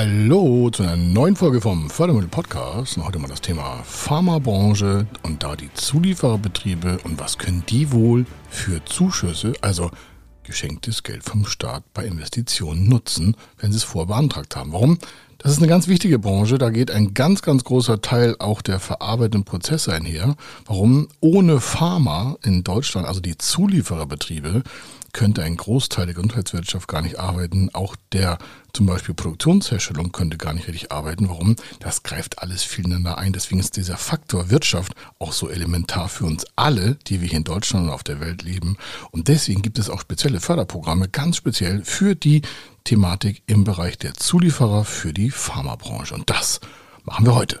Hallo zu einer neuen Folge vom Fördermittel Podcast. Und heute mal das Thema Pharmabranche und da die Zuliefererbetriebe und was können die wohl für Zuschüsse, also geschenktes Geld vom Staat bei Investitionen nutzen, wenn sie es vorbeantragt haben. Warum? Das ist eine ganz wichtige Branche. Da geht ein ganz, ganz großer Teil auch der verarbeitenden Prozesse einher. Warum? Ohne Pharma in Deutschland, also die Zuliefererbetriebe, könnte ein Großteil der Gesundheitswirtschaft gar nicht arbeiten. Auch der zum Beispiel Produktionsherstellung könnte gar nicht richtig arbeiten. Warum? Das greift alles viel ineinander ein. Deswegen ist dieser Faktor Wirtschaft auch so elementar für uns alle, die wir hier in Deutschland und auf der Welt leben. Und deswegen gibt es auch spezielle Förderprogramme, ganz speziell für die Thematik im Bereich der Zulieferer für die Pharmabranche. Und das machen wir heute.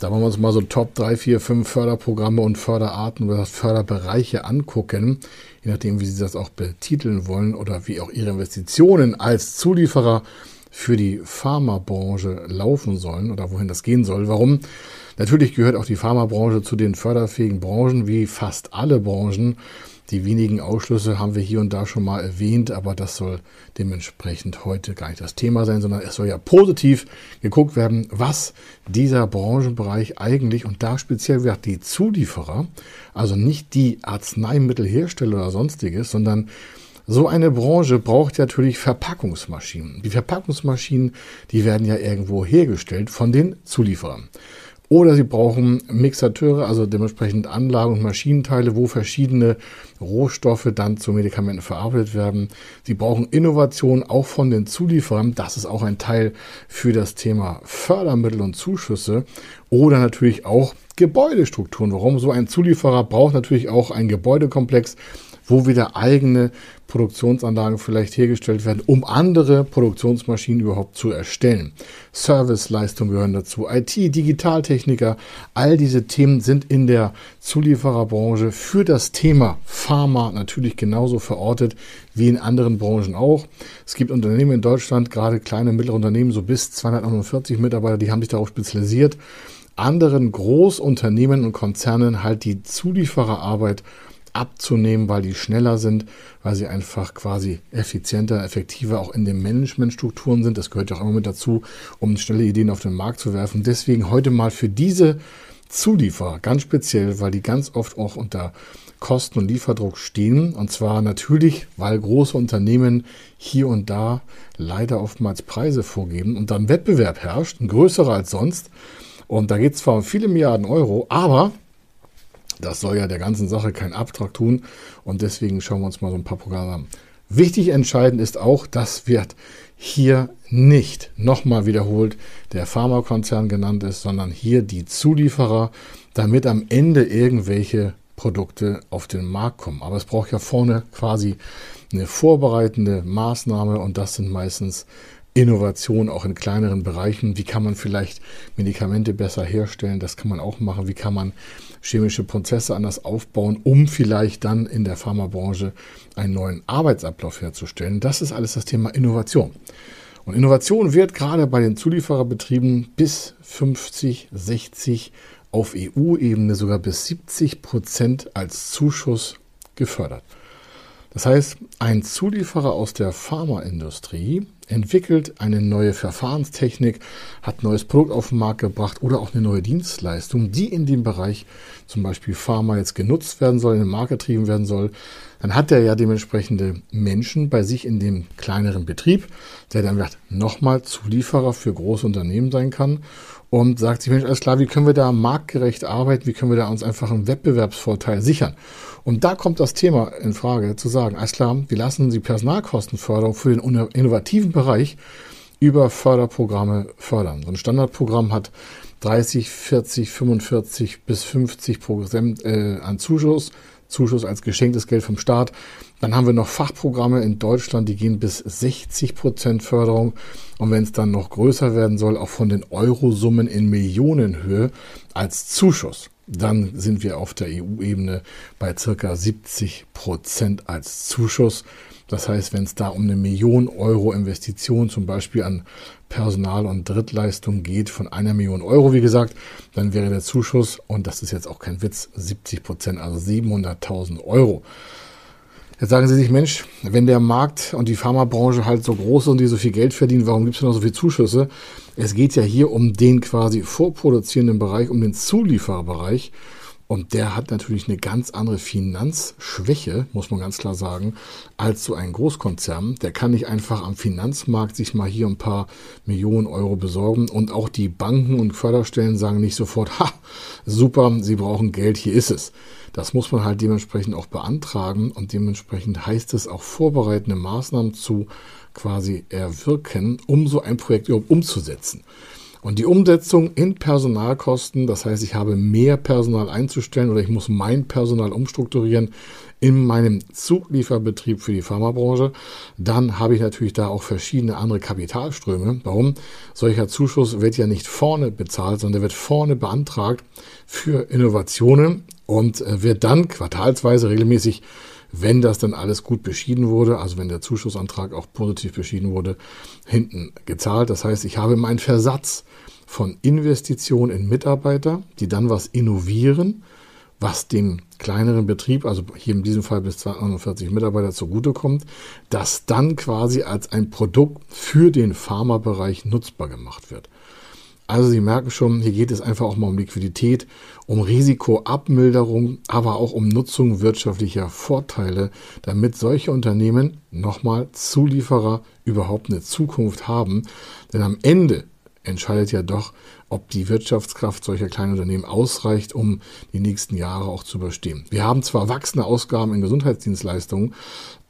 da wollen wir uns mal so Top 3, 4, 5 Förderprogramme und Förderarten oder Förderbereiche angucken, je nachdem, wie Sie das auch betiteln wollen oder wie auch Ihre Investitionen als Zulieferer für die Pharmabranche laufen sollen oder wohin das gehen soll. Warum? Natürlich gehört auch die Pharmabranche zu den förderfähigen Branchen, wie fast alle Branchen. Die wenigen Ausschlüsse haben wir hier und da schon mal erwähnt, aber das soll dementsprechend heute gar nicht das Thema sein, sondern es soll ja positiv geguckt werden, was dieser Branchenbereich eigentlich und da speziell gesagt die Zulieferer, also nicht die Arzneimittelhersteller oder sonstiges, sondern so eine Branche braucht natürlich Verpackungsmaschinen. Die Verpackungsmaschinen, die werden ja irgendwo hergestellt von den Zulieferern. Oder Sie brauchen Mixateure, also dementsprechend Anlagen und Maschinenteile, wo verschiedene Rohstoffe dann zu Medikamenten verarbeitet werden. Sie brauchen Innovation auch von den Zulieferern. Das ist auch ein Teil für das Thema Fördermittel und Zuschüsse. Oder natürlich auch Gebäudestrukturen. Warum so ein Zulieferer braucht natürlich auch einen Gebäudekomplex, wo wieder eigene Produktionsanlagen vielleicht hergestellt werden, um andere Produktionsmaschinen überhaupt zu erstellen. Serviceleistungen gehören dazu, IT, Digitaltechniker, all diese Themen sind in der Zuliefererbranche für das Thema Pharma natürlich genauso verortet wie in anderen Branchen auch. Es gibt Unternehmen in Deutschland, gerade kleine, mittlere Unternehmen, so bis 249 Mitarbeiter, die haben sich darauf spezialisiert, anderen Großunternehmen und Konzernen halt die Zuliefererarbeit abzunehmen, weil die schneller sind, weil sie einfach quasi effizienter, effektiver auch in den Managementstrukturen sind. Das gehört ja auch immer mit dazu, um schnelle Ideen auf den Markt zu werfen. Deswegen heute mal für diese Zulieferer ganz speziell, weil die ganz oft auch unter Kosten- und Lieferdruck stehen. Und zwar natürlich, weil große Unternehmen hier und da leider oftmals Preise vorgeben und dann Wettbewerb herrscht, ein größerer als sonst. Und da geht es zwar um viele Milliarden Euro, aber das soll ja der ganzen Sache keinen Abtrag tun und deswegen schauen wir uns mal so ein paar Programme an. Wichtig entscheidend ist auch, dass wird hier nicht nochmal wiederholt der Pharmakonzern genannt ist, sondern hier die Zulieferer, damit am Ende irgendwelche Produkte auf den Markt kommen. Aber es braucht ja vorne quasi eine vorbereitende Maßnahme und das sind meistens Innovation auch in kleineren Bereichen. Wie kann man vielleicht Medikamente besser herstellen? Das kann man auch machen. Wie kann man chemische Prozesse anders aufbauen, um vielleicht dann in der Pharmabranche einen neuen Arbeitsablauf herzustellen? Das ist alles das Thema Innovation. Und Innovation wird gerade bei den Zuliefererbetrieben bis 50, 60 auf EU-Ebene sogar bis 70 Prozent als Zuschuss gefördert. Das heißt, ein Zulieferer aus der Pharmaindustrie entwickelt eine neue Verfahrenstechnik, hat ein neues Produkt auf den Markt gebracht oder auch eine neue Dienstleistung, die in dem Bereich zum Beispiel Pharma jetzt genutzt werden soll, in den Markt getrieben werden soll, dann hat er ja dementsprechende Menschen bei sich in dem kleineren Betrieb, der dann nochmal Zulieferer für große Unternehmen sein kann und sagt sich, Mensch, alles klar, wie können wir da marktgerecht arbeiten, wie können wir da uns einfach einen Wettbewerbsvorteil sichern? Und da kommt das Thema in Frage, zu sagen, alles klar, wir lassen die Personalkostenförderung für den innovativen Bereich über Förderprogramme fördern. So ein Standardprogramm hat 30, 40, 45 bis 50 Prozent äh, an Zuschuss, Zuschuss als geschenktes Geld vom Staat. Dann haben wir noch Fachprogramme in Deutschland, die gehen bis 60 Prozent Förderung. Und wenn es dann noch größer werden soll, auch von den Eurosummen in Millionenhöhe als Zuschuss, dann sind wir auf der EU-Ebene bei circa 70 Prozent als Zuschuss. Das heißt, wenn es da um eine Million Euro Investition zum Beispiel an Personal- und Drittleistung geht von einer Million Euro, wie gesagt, dann wäre der Zuschuss, und das ist jetzt auch kein Witz, 70 Prozent, also 700.000 Euro. Jetzt sagen Sie sich, Mensch, wenn der Markt und die Pharmabranche halt so groß ist und die so viel Geld verdienen, warum gibt es noch so viele Zuschüsse? Es geht ja hier um den quasi vorproduzierenden Bereich, um den Zuliefererbereich. Und der hat natürlich eine ganz andere Finanzschwäche, muss man ganz klar sagen, als so ein Großkonzern. Der kann nicht einfach am Finanzmarkt sich mal hier ein paar Millionen Euro besorgen. Und auch die Banken und Förderstellen sagen nicht sofort, ha, super, Sie brauchen Geld, hier ist es. Das muss man halt dementsprechend auch beantragen und dementsprechend heißt es auch vorbereitende Maßnahmen zu quasi erwirken, um so ein Projekt überhaupt umzusetzen. Und die Umsetzung in Personalkosten, das heißt, ich habe mehr Personal einzustellen oder ich muss mein Personal umstrukturieren in meinem Zuglieferbetrieb für die Pharmabranche, dann habe ich natürlich da auch verschiedene andere Kapitalströme. Warum? Solcher Zuschuss wird ja nicht vorne bezahlt, sondern der wird vorne beantragt für Innovationen und äh, wird dann quartalsweise regelmäßig wenn das dann alles gut beschieden wurde, also wenn der Zuschussantrag auch positiv beschieden wurde, hinten gezahlt. Das heißt, ich habe meinen Versatz von Investitionen in Mitarbeiter, die dann was innovieren, was dem kleineren Betrieb, also hier in diesem Fall bis 240 Mitarbeiter zugutekommt, das dann quasi als ein Produkt für den Pharmabereich nutzbar gemacht wird. Also Sie merken schon, hier geht es einfach auch mal um Liquidität, um Risikoabmilderung, aber auch um Nutzung wirtschaftlicher Vorteile, damit solche Unternehmen, nochmal Zulieferer, überhaupt eine Zukunft haben. Denn am Ende entscheidet ja doch, ob die Wirtschaftskraft solcher kleinen Unternehmen ausreicht, um die nächsten Jahre auch zu überstehen. Wir haben zwar wachsende Ausgaben in Gesundheitsdienstleistungen,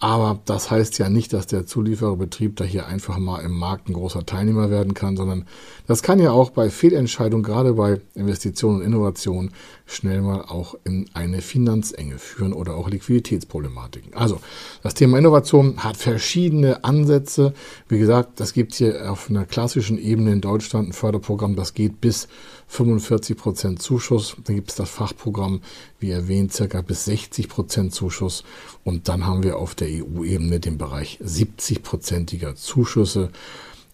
aber das heißt ja nicht, dass der Zuliefererbetrieb da hier einfach mal im Markt ein großer Teilnehmer werden kann, sondern das kann ja auch bei Fehlentscheidungen, gerade bei Investitionen und Innovationen, schnell mal auch in eine Finanzenge führen oder auch Liquiditätsproblematiken. Also, das Thema Innovation hat verschiedene Ansätze. Wie gesagt, das gibt hier auf einer klassischen Ebene in Deutschland ein Förderprogramm, das geht bis 45 Prozent Zuschuss. Dann gibt es das Fachprogramm, wie erwähnt, circa bis 60 Prozent Zuschuss. Und dann haben wir auf der EU-Ebene den Bereich 70-prozentiger Zuschüsse.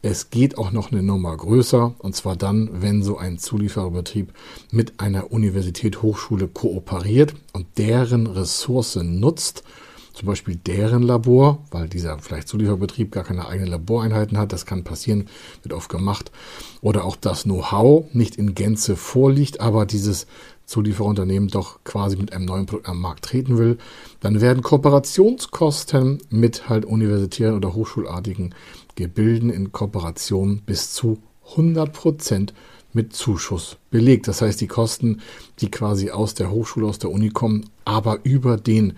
Es geht auch noch eine Nummer größer, und zwar dann, wenn so ein Zuliefererbetrieb mit einer Universität, Hochschule kooperiert und deren Ressource nutzt, zum Beispiel deren Labor, weil dieser vielleicht Zulieferbetrieb gar keine eigenen Laboreinheiten hat, das kann passieren, wird oft gemacht, oder auch das Know-how nicht in Gänze vorliegt, aber dieses Zulieferunternehmen doch quasi mit einem neuen Produkt am Markt treten will, dann werden Kooperationskosten mit halt universitären oder hochschulartigen Gebilden in Kooperation bis zu 100 Prozent mit Zuschuss belegt. Das heißt, die Kosten, die quasi aus der Hochschule, aus der Uni kommen, aber über den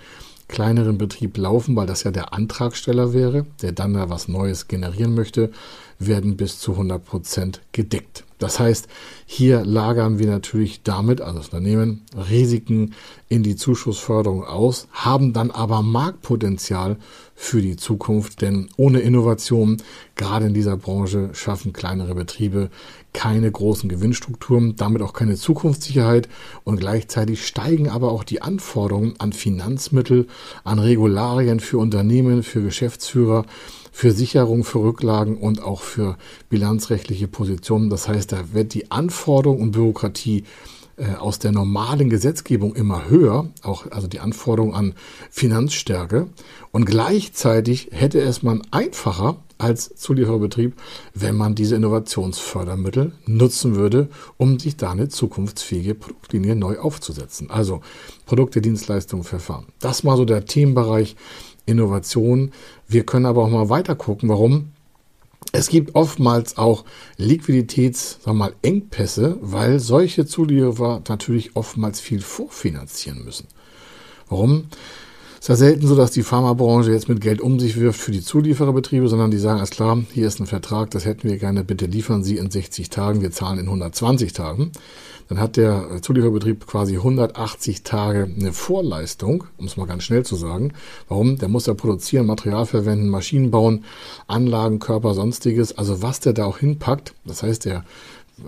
kleineren Betrieb laufen, weil das ja der Antragsteller wäre, der dann da was Neues generieren möchte, werden bis zu 100 Prozent gedeckt. Das heißt, hier lagern wir natürlich damit, also das Unternehmen, Risiken in die Zuschussförderung aus, haben dann aber Marktpotenzial für die Zukunft, denn ohne Innovation, gerade in dieser Branche, schaffen kleinere Betriebe keine großen Gewinnstrukturen, damit auch keine Zukunftssicherheit. Und gleichzeitig steigen aber auch die Anforderungen an Finanzmittel, an Regularien für Unternehmen, für Geschäftsführer, für Sicherung, für Rücklagen und auch für bilanzrechtliche Positionen. Das heißt, da wird die Anforderung und Bürokratie äh, aus der normalen Gesetzgebung immer höher, auch also die Anforderung an Finanzstärke. Und gleichzeitig hätte es man einfacher als Zuliefererbetrieb, wenn man diese Innovationsfördermittel nutzen würde, um sich da eine zukunftsfähige Produktlinie neu aufzusetzen. Also Produkte, Dienstleistungen, Verfahren. Das mal so der Themenbereich Innovation. Wir können aber auch mal weiter gucken, warum es gibt oftmals auch Liquiditäts, sagen wir mal, Engpässe, weil solche Zulieferer natürlich oftmals viel vorfinanzieren müssen. Warum? Es ist ja selten so, dass die Pharmabranche jetzt mit Geld um sich wirft für die Zuliefererbetriebe, sondern die sagen, alles klar, hier ist ein Vertrag, das hätten wir gerne, bitte liefern Sie in 60 Tagen, wir zahlen in 120 Tagen. Dann hat der Zulieferbetrieb quasi 180 Tage eine Vorleistung, um es mal ganz schnell zu sagen. Warum? Der muss ja produzieren, Material verwenden, Maschinen bauen, Anlagen, Körper, sonstiges. Also was der da auch hinpackt, das heißt, der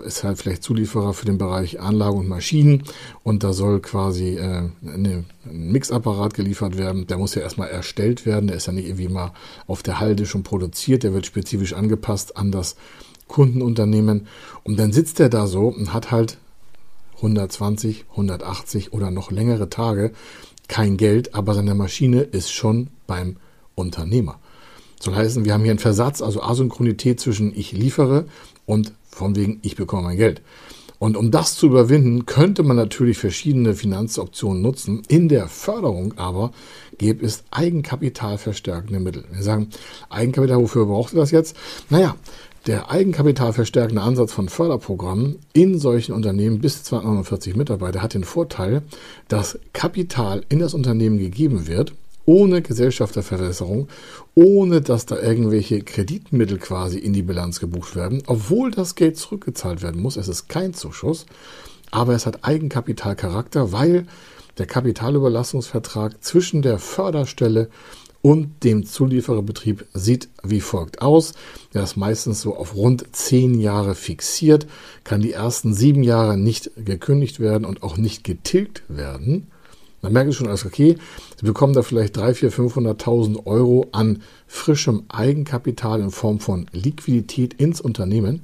ist halt vielleicht Zulieferer für den Bereich Anlagen und Maschinen und da soll quasi äh, eine, ein Mixapparat geliefert werden. Der muss ja erstmal erstellt werden, der ist ja nicht irgendwie mal auf der Halde schon produziert, der wird spezifisch angepasst an das Kundenunternehmen und dann sitzt er da so und hat halt 120, 180 oder noch längere Tage kein Geld, aber seine Maschine ist schon beim Unternehmer. Soll heißen, wir haben hier einen Versatz, also Asynchronität zwischen ich liefere und von wegen ich bekomme mein Geld. Und um das zu überwinden, könnte man natürlich verschiedene Finanzoptionen nutzen. In der Förderung aber gäbe es eigenkapitalverstärkende Mittel. Wir sagen, Eigenkapital, wofür braucht ihr das jetzt? Naja, der eigenkapitalverstärkende Ansatz von Förderprogrammen in solchen Unternehmen bis 249 Mitarbeiter hat den Vorteil, dass Kapital in das Unternehmen gegeben wird, ohne Gesellschafterverbesserung, ohne dass da irgendwelche Kreditmittel quasi in die Bilanz gebucht werden, obwohl das Geld zurückgezahlt werden muss. Es ist kein Zuschuss, aber es hat Eigenkapitalcharakter, weil der Kapitalüberlassungsvertrag zwischen der Förderstelle und dem Zuliefererbetrieb sieht wie folgt aus. Der ist meistens so auf rund zehn Jahre fixiert, kann die ersten sieben Jahre nicht gekündigt werden und auch nicht getilgt werden. Man merkt schon, alles okay, Sie bekommen da vielleicht 300.000, 400.000, 500.000 Euro an frischem Eigenkapital in Form von Liquidität ins Unternehmen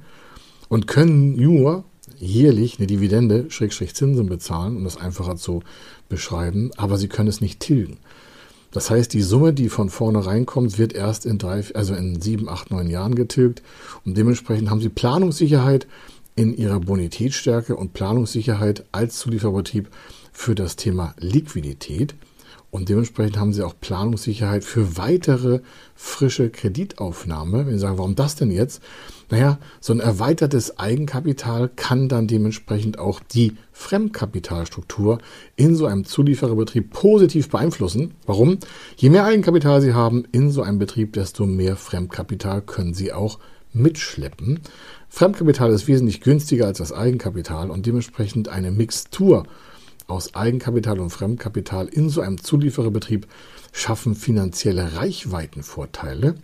und können nur jährlich eine Dividende, Schrägstrich Zinsen bezahlen, um das einfacher zu beschreiben, aber Sie können es nicht tilgen. Das heißt, die Summe, die von vorne reinkommt, wird erst in drei, also in sieben, acht, neun Jahren getilgt. Und dementsprechend haben sie Planungssicherheit in ihrer Bonitätsstärke und Planungssicherheit als Zulieferbetrieb für das Thema Liquidität. Und dementsprechend haben sie auch Planungssicherheit für weitere frische Kreditaufnahme. Wenn Sie sagen, warum das denn jetzt? Naja, so ein erweitertes Eigenkapital kann dann dementsprechend auch die Fremdkapitalstruktur in so einem Zuliefererbetrieb positiv beeinflussen. Warum? Je mehr Eigenkapital Sie haben in so einem Betrieb, desto mehr Fremdkapital können Sie auch mitschleppen. Fremdkapital ist wesentlich günstiger als das Eigenkapital und dementsprechend eine Mixtur aus Eigenkapital und Fremdkapital in so einem Zuliefererbetrieb schaffen finanzielle Reichweitenvorteile,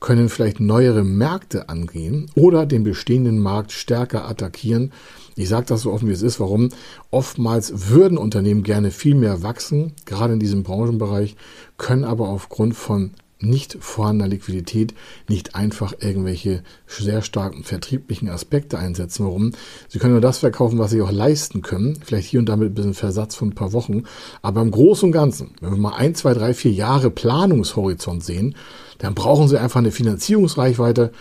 können vielleicht neuere Märkte angehen oder den bestehenden Markt stärker attackieren. Ich sage das so offen, wie es ist. Warum? Oftmals würden Unternehmen gerne viel mehr wachsen, gerade in diesem Branchenbereich, können aber aufgrund von nicht vorhandener Liquidität nicht einfach irgendwelche sehr starken vertrieblichen Aspekte einsetzen. Warum? Sie können nur das verkaufen, was sie auch leisten können. Vielleicht hier und da mit ein bisschen Versatz von ein paar Wochen. Aber im Großen und Ganzen, wenn wir mal ein, zwei, drei, vier Jahre Planungshorizont sehen, dann brauchen sie einfach eine Finanzierungsreichweite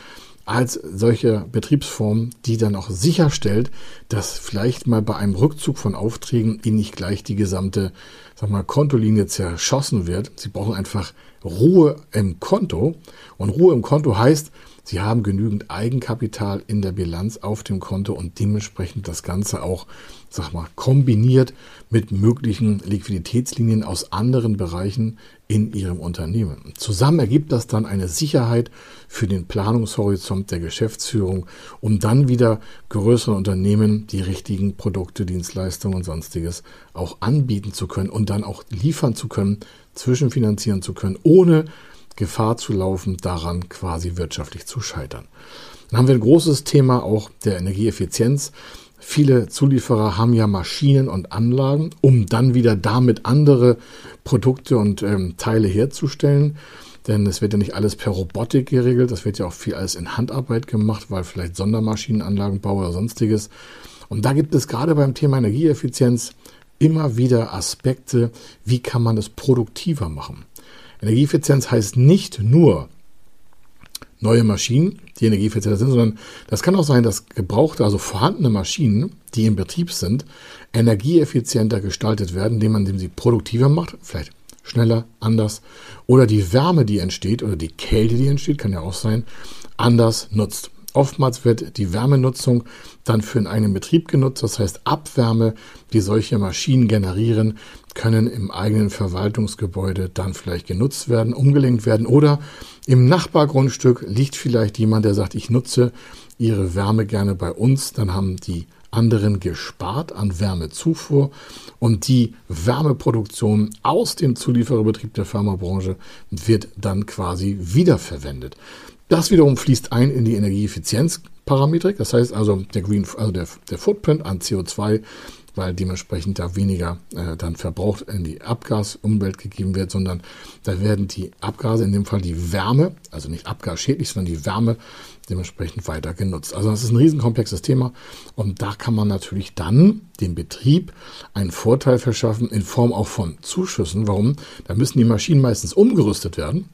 als solche Betriebsform, die dann auch sicherstellt, dass vielleicht mal bei einem Rückzug von Aufträgen ihnen nicht gleich die gesamte sag mal, Kontolinie zerschossen wird. Sie brauchen einfach Ruhe im Konto. Und Ruhe im Konto heißt, Sie haben genügend Eigenkapital in der Bilanz auf dem Konto und dementsprechend das Ganze auch, sag mal, kombiniert mit möglichen Liquiditätslinien aus anderen Bereichen in Ihrem Unternehmen. Zusammen ergibt das dann eine Sicherheit für den Planungshorizont der Geschäftsführung, um dann wieder größeren Unternehmen die richtigen Produkte, Dienstleistungen und sonstiges auch anbieten zu können und dann auch liefern zu können, zwischenfinanzieren zu können, ohne Gefahr zu laufen, daran quasi wirtschaftlich zu scheitern. Dann haben wir ein großes Thema auch der Energieeffizienz. Viele Zulieferer haben ja Maschinen und Anlagen, um dann wieder damit andere Produkte und ähm, Teile herzustellen. Denn es wird ja nicht alles per Robotik geregelt, das wird ja auch viel alles in Handarbeit gemacht, weil vielleicht Sondermaschinenanlagenbau oder sonstiges. Und da gibt es gerade beim Thema Energieeffizienz immer wieder Aspekte, wie kann man es produktiver machen. Energieeffizienz heißt nicht nur neue Maschinen, die energieeffizienter sind, sondern das kann auch sein, dass gebrauchte, also vorhandene Maschinen, die im Betrieb sind, energieeffizienter gestaltet werden, indem man indem sie produktiver macht, vielleicht schneller, anders, oder die Wärme, die entsteht, oder die Kälte, die entsteht, kann ja auch sein, anders nutzt. Oftmals wird die Wärmenutzung dann für einen Betrieb genutzt, das heißt Abwärme, die solche Maschinen generieren, können im eigenen Verwaltungsgebäude dann vielleicht genutzt werden, umgelenkt werden. Oder im Nachbargrundstück liegt vielleicht jemand, der sagt, ich nutze ihre Wärme gerne bei uns, dann haben die anderen gespart an Wärmezufuhr. Und die Wärmeproduktion aus dem Zuliefererbetrieb der Pharmabranche wird dann quasi wiederverwendet. Das wiederum fließt ein in die Energieeffizienzparametrik. Das heißt also, der, Green, also der, der Footprint an CO2 weil dementsprechend da weniger äh, dann verbraucht in die Abgasumwelt gegeben wird, sondern da werden die Abgase, in dem Fall die Wärme, also nicht abgasschädlich, sondern die Wärme dementsprechend weiter genutzt. Also das ist ein riesenkomplexes Thema und da kann man natürlich dann dem Betrieb einen Vorteil verschaffen in Form auch von Zuschüssen. Warum? Da müssen die Maschinen meistens umgerüstet werden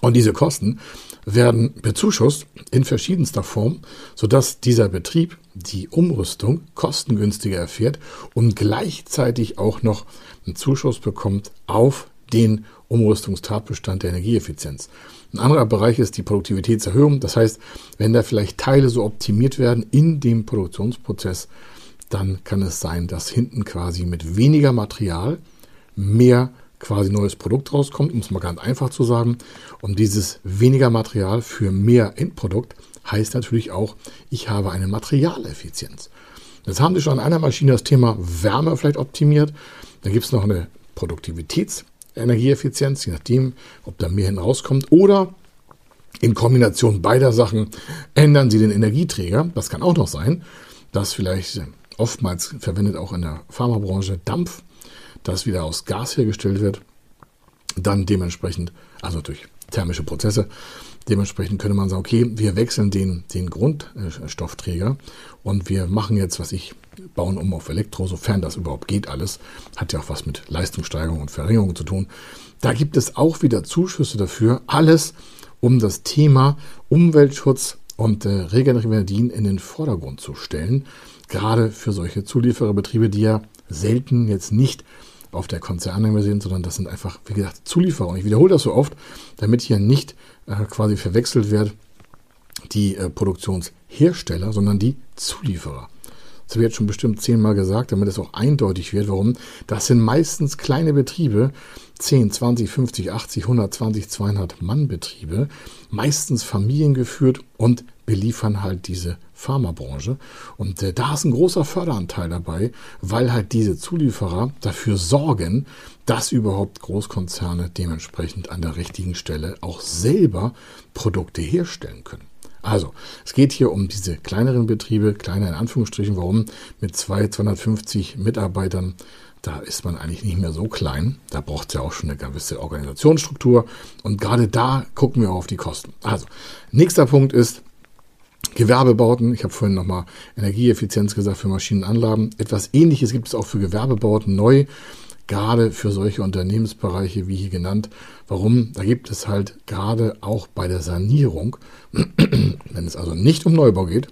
und diese Kosten werden bezuschusst in verschiedenster Form, sodass dieser Betrieb die Umrüstung kostengünstiger erfährt und gleichzeitig auch noch einen Zuschuss bekommt auf den Umrüstungstatbestand der Energieeffizienz. Ein anderer Bereich ist die Produktivitätserhöhung. Das heißt, wenn da vielleicht Teile so optimiert werden in dem Produktionsprozess, dann kann es sein, dass hinten quasi mit weniger Material mehr quasi neues Produkt rauskommt, um es mal ganz einfach zu sagen. Und dieses weniger Material für mehr Endprodukt heißt natürlich auch, ich habe eine Materialeffizienz. Jetzt haben Sie schon an einer Maschine das Thema Wärme vielleicht optimiert. Dann gibt es noch eine Produktivitätsenergieeffizienz, je nachdem, ob da mehr hin rauskommt. Oder in Kombination beider Sachen ändern Sie den Energieträger. Das kann auch noch sein, dass vielleicht oftmals verwendet auch in der Pharmabranche Dampf das wieder aus Gas hergestellt wird, dann dementsprechend, also durch thermische Prozesse, dementsprechend könnte man sagen, okay, wir wechseln den, den Grundstoffträger und wir machen jetzt, was ich, bauen um auf Elektro, sofern das überhaupt geht alles. Hat ja auch was mit Leistungssteigerung und Verringerung zu tun. Da gibt es auch wieder Zuschüsse dafür. Alles um das Thema Umweltschutz und äh, regenerative Energien in den Vordergrund zu stellen. Gerade für solche Zuliefererbetriebe, die ja selten jetzt nicht auf der Konzernebene sind, sondern das sind einfach, wie gesagt, Zulieferer. Und ich wiederhole das so oft, damit hier nicht äh, quasi verwechselt wird die äh, Produktionshersteller, sondern die Zulieferer. Das habe ich jetzt schon bestimmt zehnmal gesagt, damit es auch eindeutig wird, warum. Das sind meistens kleine Betriebe, 10, 20, 50, 80, 120, 200 Mann Betriebe, meistens familiengeführt und beliefern halt diese Pharmabranche. Und äh, da ist ein großer Förderanteil dabei, weil halt diese Zulieferer dafür sorgen, dass überhaupt Großkonzerne dementsprechend an der richtigen Stelle auch selber Produkte herstellen können. Also, es geht hier um diese kleineren Betriebe, kleiner in Anführungsstrichen. Warum? Mit 250 Mitarbeitern, da ist man eigentlich nicht mehr so klein. Da braucht es ja auch schon eine gewisse Organisationsstruktur. Und gerade da gucken wir auf die Kosten. Also, nächster Punkt ist, Gewerbebauten, ich habe vorhin nochmal Energieeffizienz gesagt für Maschinenanlagen. Etwas ähnliches gibt es auch für Gewerbebauten neu gerade für solche Unternehmensbereiche wie hier genannt. Warum? Da gibt es halt gerade auch bei der Sanierung, wenn es also nicht um Neubau geht,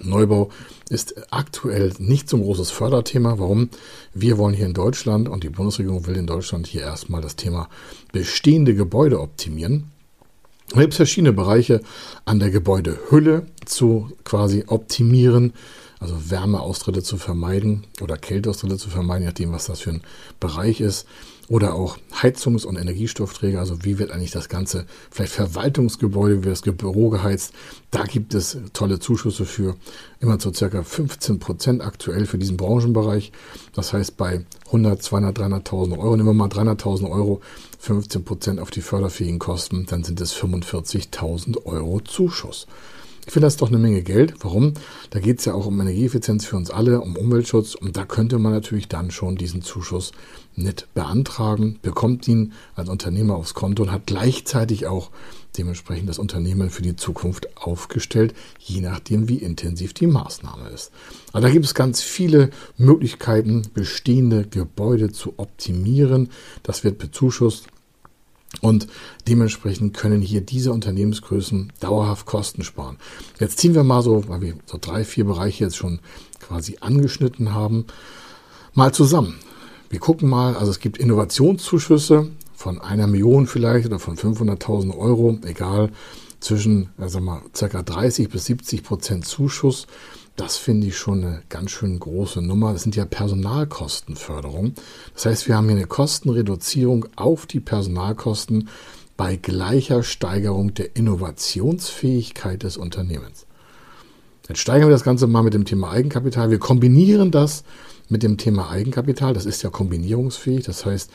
Neubau ist aktuell nicht so ein großes Förderthema. Warum? Wir wollen hier in Deutschland und die Bundesregierung will in Deutschland hier erstmal das Thema bestehende Gebäude optimieren. Gibt es verschiedene Bereiche an der Gebäudehülle zu quasi optimieren also Wärmeaustritte zu vermeiden oder Kälteaustritte zu vermeiden, je nachdem, was das für ein Bereich ist. Oder auch Heizungs- und Energiestoffträger, also wie wird eigentlich das ganze, vielleicht Verwaltungsgebäude, wie wird das Büro geheizt. Da gibt es tolle Zuschüsse für, immer zu circa 15 Prozent aktuell für diesen Branchenbereich. Das heißt, bei 100, 200, 300.000 Euro, nehmen wir mal 300.000 Euro, 15 Prozent auf die förderfähigen Kosten, dann sind es 45.000 Euro Zuschuss. Ich finde das doch eine Menge Geld. Warum? Da geht es ja auch um Energieeffizienz für uns alle, um Umweltschutz. Und da könnte man natürlich dann schon diesen Zuschuss nicht beantragen, bekommt ihn als Unternehmer aufs Konto und hat gleichzeitig auch dementsprechend das Unternehmen für die Zukunft aufgestellt, je nachdem, wie intensiv die Maßnahme ist. Aber da gibt es ganz viele Möglichkeiten, bestehende Gebäude zu optimieren. Das wird bezuschusst. Und dementsprechend können hier diese Unternehmensgrößen dauerhaft Kosten sparen. Jetzt ziehen wir mal so, weil wir so drei, vier Bereiche jetzt schon quasi angeschnitten haben, mal zusammen. Wir gucken mal, also es gibt Innovationszuschüsse von einer Million vielleicht oder von 500.000 Euro, egal, zwischen, also mal, circa 30 bis 70 Prozent Zuschuss. Das finde ich schon eine ganz schön große Nummer. Das sind ja Personalkostenförderung. Das heißt, wir haben hier eine Kostenreduzierung auf die Personalkosten bei gleicher Steigerung der Innovationsfähigkeit des Unternehmens. Jetzt steigern wir das Ganze mal mit dem Thema Eigenkapital. Wir kombinieren das mit dem Thema Eigenkapital. Das ist ja kombinierungsfähig. Das heißt,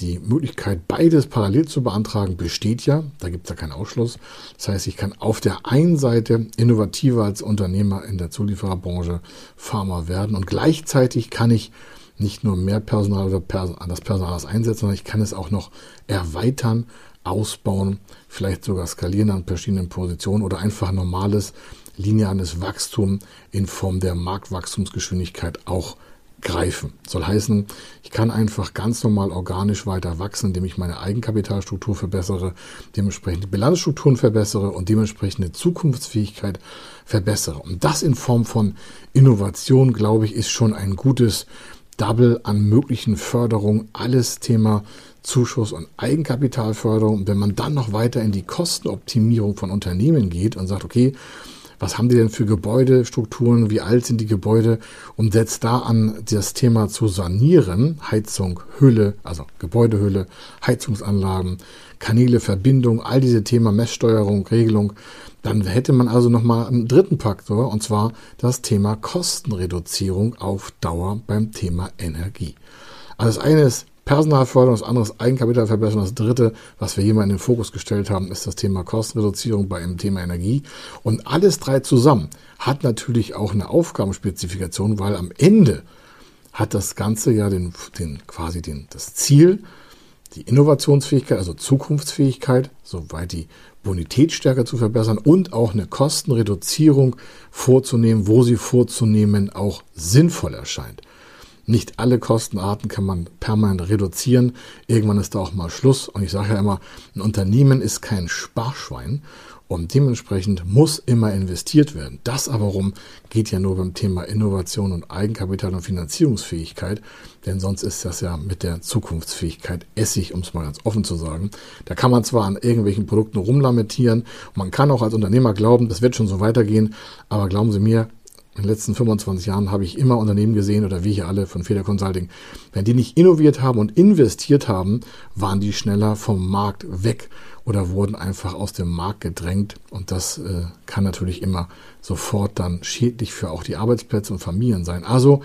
die Möglichkeit, beides parallel zu beantragen, besteht ja. Da gibt es ja keinen Ausschluss. Das heißt, ich kann auf der einen Seite innovativer als Unternehmer in der Zuliefererbranche Pharma werden und gleichzeitig kann ich nicht nur mehr Personal oder das Personal einsetzen, sondern ich kann es auch noch erweitern, ausbauen, vielleicht sogar skalieren an verschiedenen Positionen oder einfach normales lineares Wachstum in Form der Marktwachstumsgeschwindigkeit auch greifen. Soll heißen, ich kann einfach ganz normal organisch weiter wachsen, indem ich meine Eigenkapitalstruktur verbessere, dementsprechend die Bilanzstrukturen verbessere und dementsprechend die Zukunftsfähigkeit verbessere. Und das in Form von Innovation, glaube ich, ist schon ein gutes Double an möglichen Förderungen. Alles Thema Zuschuss und Eigenkapitalförderung. Wenn man dann noch weiter in die Kostenoptimierung von Unternehmen geht und sagt, okay, was haben die denn für Gebäudestrukturen, wie alt sind die Gebäude und setzt da an, das Thema zu sanieren, Heizung, Hülle, also Gebäudehülle, Heizungsanlagen, Kanäle, Verbindung, all diese Themen, Messsteuerung, Regelung, dann hätte man also nochmal einen dritten Faktor, und zwar das Thema Kostenreduzierung auf Dauer beim Thema Energie. Also das eine ist Personalförderung, das andere ist Eigenkapitalverbesserung. Das dritte, was wir hier mal in den Fokus gestellt haben, ist das Thema Kostenreduzierung beim Thema Energie. Und alles drei zusammen hat natürlich auch eine Aufgabenspezifikation, weil am Ende hat das Ganze ja den, den quasi den, das Ziel, die Innovationsfähigkeit, also Zukunftsfähigkeit, soweit die Bonität stärker zu verbessern und auch eine Kostenreduzierung vorzunehmen, wo sie vorzunehmen auch sinnvoll erscheint. Nicht alle Kostenarten kann man permanent reduzieren. Irgendwann ist da auch mal Schluss. Und ich sage ja immer, ein Unternehmen ist kein Sparschwein und dementsprechend muss immer investiert werden. Das aber rum geht ja nur beim Thema Innovation und Eigenkapital und Finanzierungsfähigkeit, denn sonst ist das ja mit der Zukunftsfähigkeit Essig, um es mal ganz offen zu sagen. Da kann man zwar an irgendwelchen Produkten rumlamentieren, man kann auch als Unternehmer glauben, das wird schon so weitergehen, aber glauben Sie mir, in den letzten 25 Jahren habe ich immer Unternehmen gesehen oder wir hier alle von Feder Consulting, wenn die nicht innoviert haben und investiert haben, waren die schneller vom Markt weg oder wurden einfach aus dem Markt gedrängt. Und das äh, kann natürlich immer sofort dann schädlich für auch die Arbeitsplätze und Familien sein. Also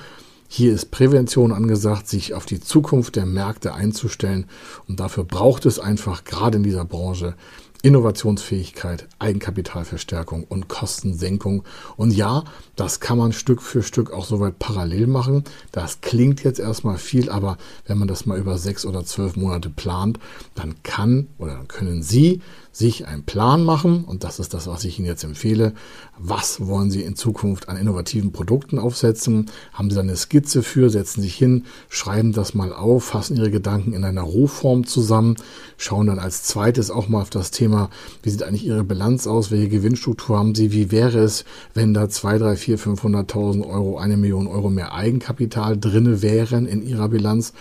hier ist Prävention angesagt, sich auf die Zukunft der Märkte einzustellen. Und dafür braucht es einfach gerade in dieser Branche Innovationsfähigkeit, Eigenkapitalverstärkung und Kostensenkung. Und ja, das kann man Stück für Stück auch soweit parallel machen. Das klingt jetzt erstmal viel, aber wenn man das mal über sechs oder zwölf Monate plant, dann kann oder können Sie sich einen Plan machen, und das ist das, was ich Ihnen jetzt empfehle. Was wollen Sie in Zukunft an innovativen Produkten aufsetzen? Haben Sie da eine Skizze für? Setzen sich hin, schreiben das mal auf, fassen Ihre Gedanken in einer Rohform zusammen, schauen dann als zweites auch mal auf das Thema, wie sieht eigentlich Ihre Bilanz aus? Welche Gewinnstruktur haben Sie? Wie wäre es, wenn da zwei, drei, vier, 500.000 Euro, eine Million Euro mehr Eigenkapital drinne wären in Ihrer Bilanz?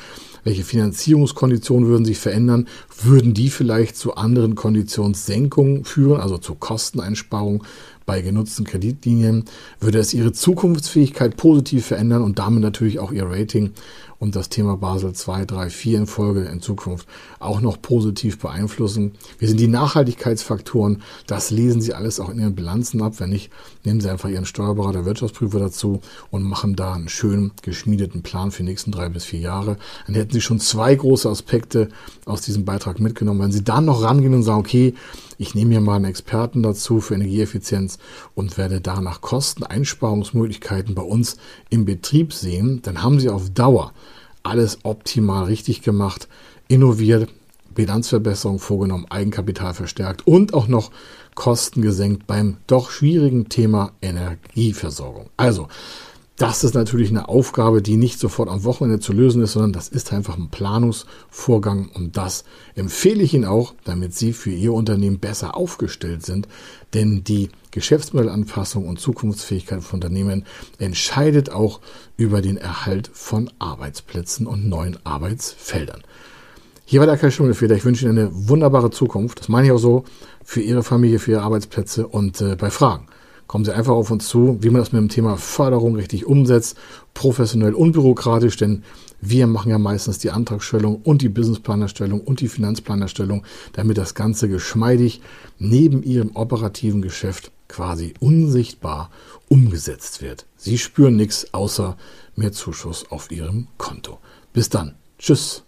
Welche Finanzierungskonditionen würden sich verändern? Würden die vielleicht zu anderen Konditionssenkungen führen, also zu Kosteneinsparungen bei genutzten Kreditlinien? Würde es ihre Zukunftsfähigkeit positiv verändern und damit natürlich auch ihr Rating und das Thema Basel 2, 3, 4 in Folge in Zukunft auch noch positiv beeinflussen. Wir sind die Nachhaltigkeitsfaktoren, das lesen Sie alles auch in Ihren Bilanzen ab. Wenn nicht, nehmen Sie einfach Ihren Steuerberater, Wirtschaftsprüfer dazu und machen da einen schönen geschmiedeten Plan für die nächsten drei bis vier Jahre. Dann hätten Sie schon zwei große Aspekte aus diesem Beitrag mitgenommen. Wenn Sie dann noch rangehen und sagen, okay, ich nehme mir mal einen Experten dazu für Energieeffizienz und werde danach Kosteneinsparungsmöglichkeiten bei uns im Betrieb sehen, dann haben Sie auf Dauer alles optimal richtig gemacht, innoviert, Bilanzverbesserung vorgenommen, Eigenkapital verstärkt und auch noch Kosten gesenkt beim doch schwierigen Thema Energieversorgung. Also, das ist natürlich eine Aufgabe, die nicht sofort am Wochenende zu lösen ist, sondern das ist einfach ein Planungsvorgang und das empfehle ich Ihnen auch, damit Sie für Ihr Unternehmen besser aufgestellt sind, denn die Geschäftsmodellanpassung und Zukunftsfähigkeit von Unternehmen entscheidet auch über den Erhalt von Arbeitsplätzen und neuen Arbeitsfeldern. Hier war der Kai Schummelfeder. Ich wünsche Ihnen eine wunderbare Zukunft. Das meine ich auch so für Ihre Familie, für Ihre Arbeitsplätze und äh, bei Fragen kommen Sie einfach auf uns zu, wie man das mit dem Thema Förderung richtig umsetzt, professionell und bürokratisch, denn wir machen ja meistens die Antragstellung und die Businessplanerstellung und die Finanzplanerstellung, damit das Ganze geschmeidig neben Ihrem operativen Geschäft quasi unsichtbar umgesetzt wird. Sie spüren nichts außer mehr Zuschuss auf Ihrem Konto. Bis dann. Tschüss.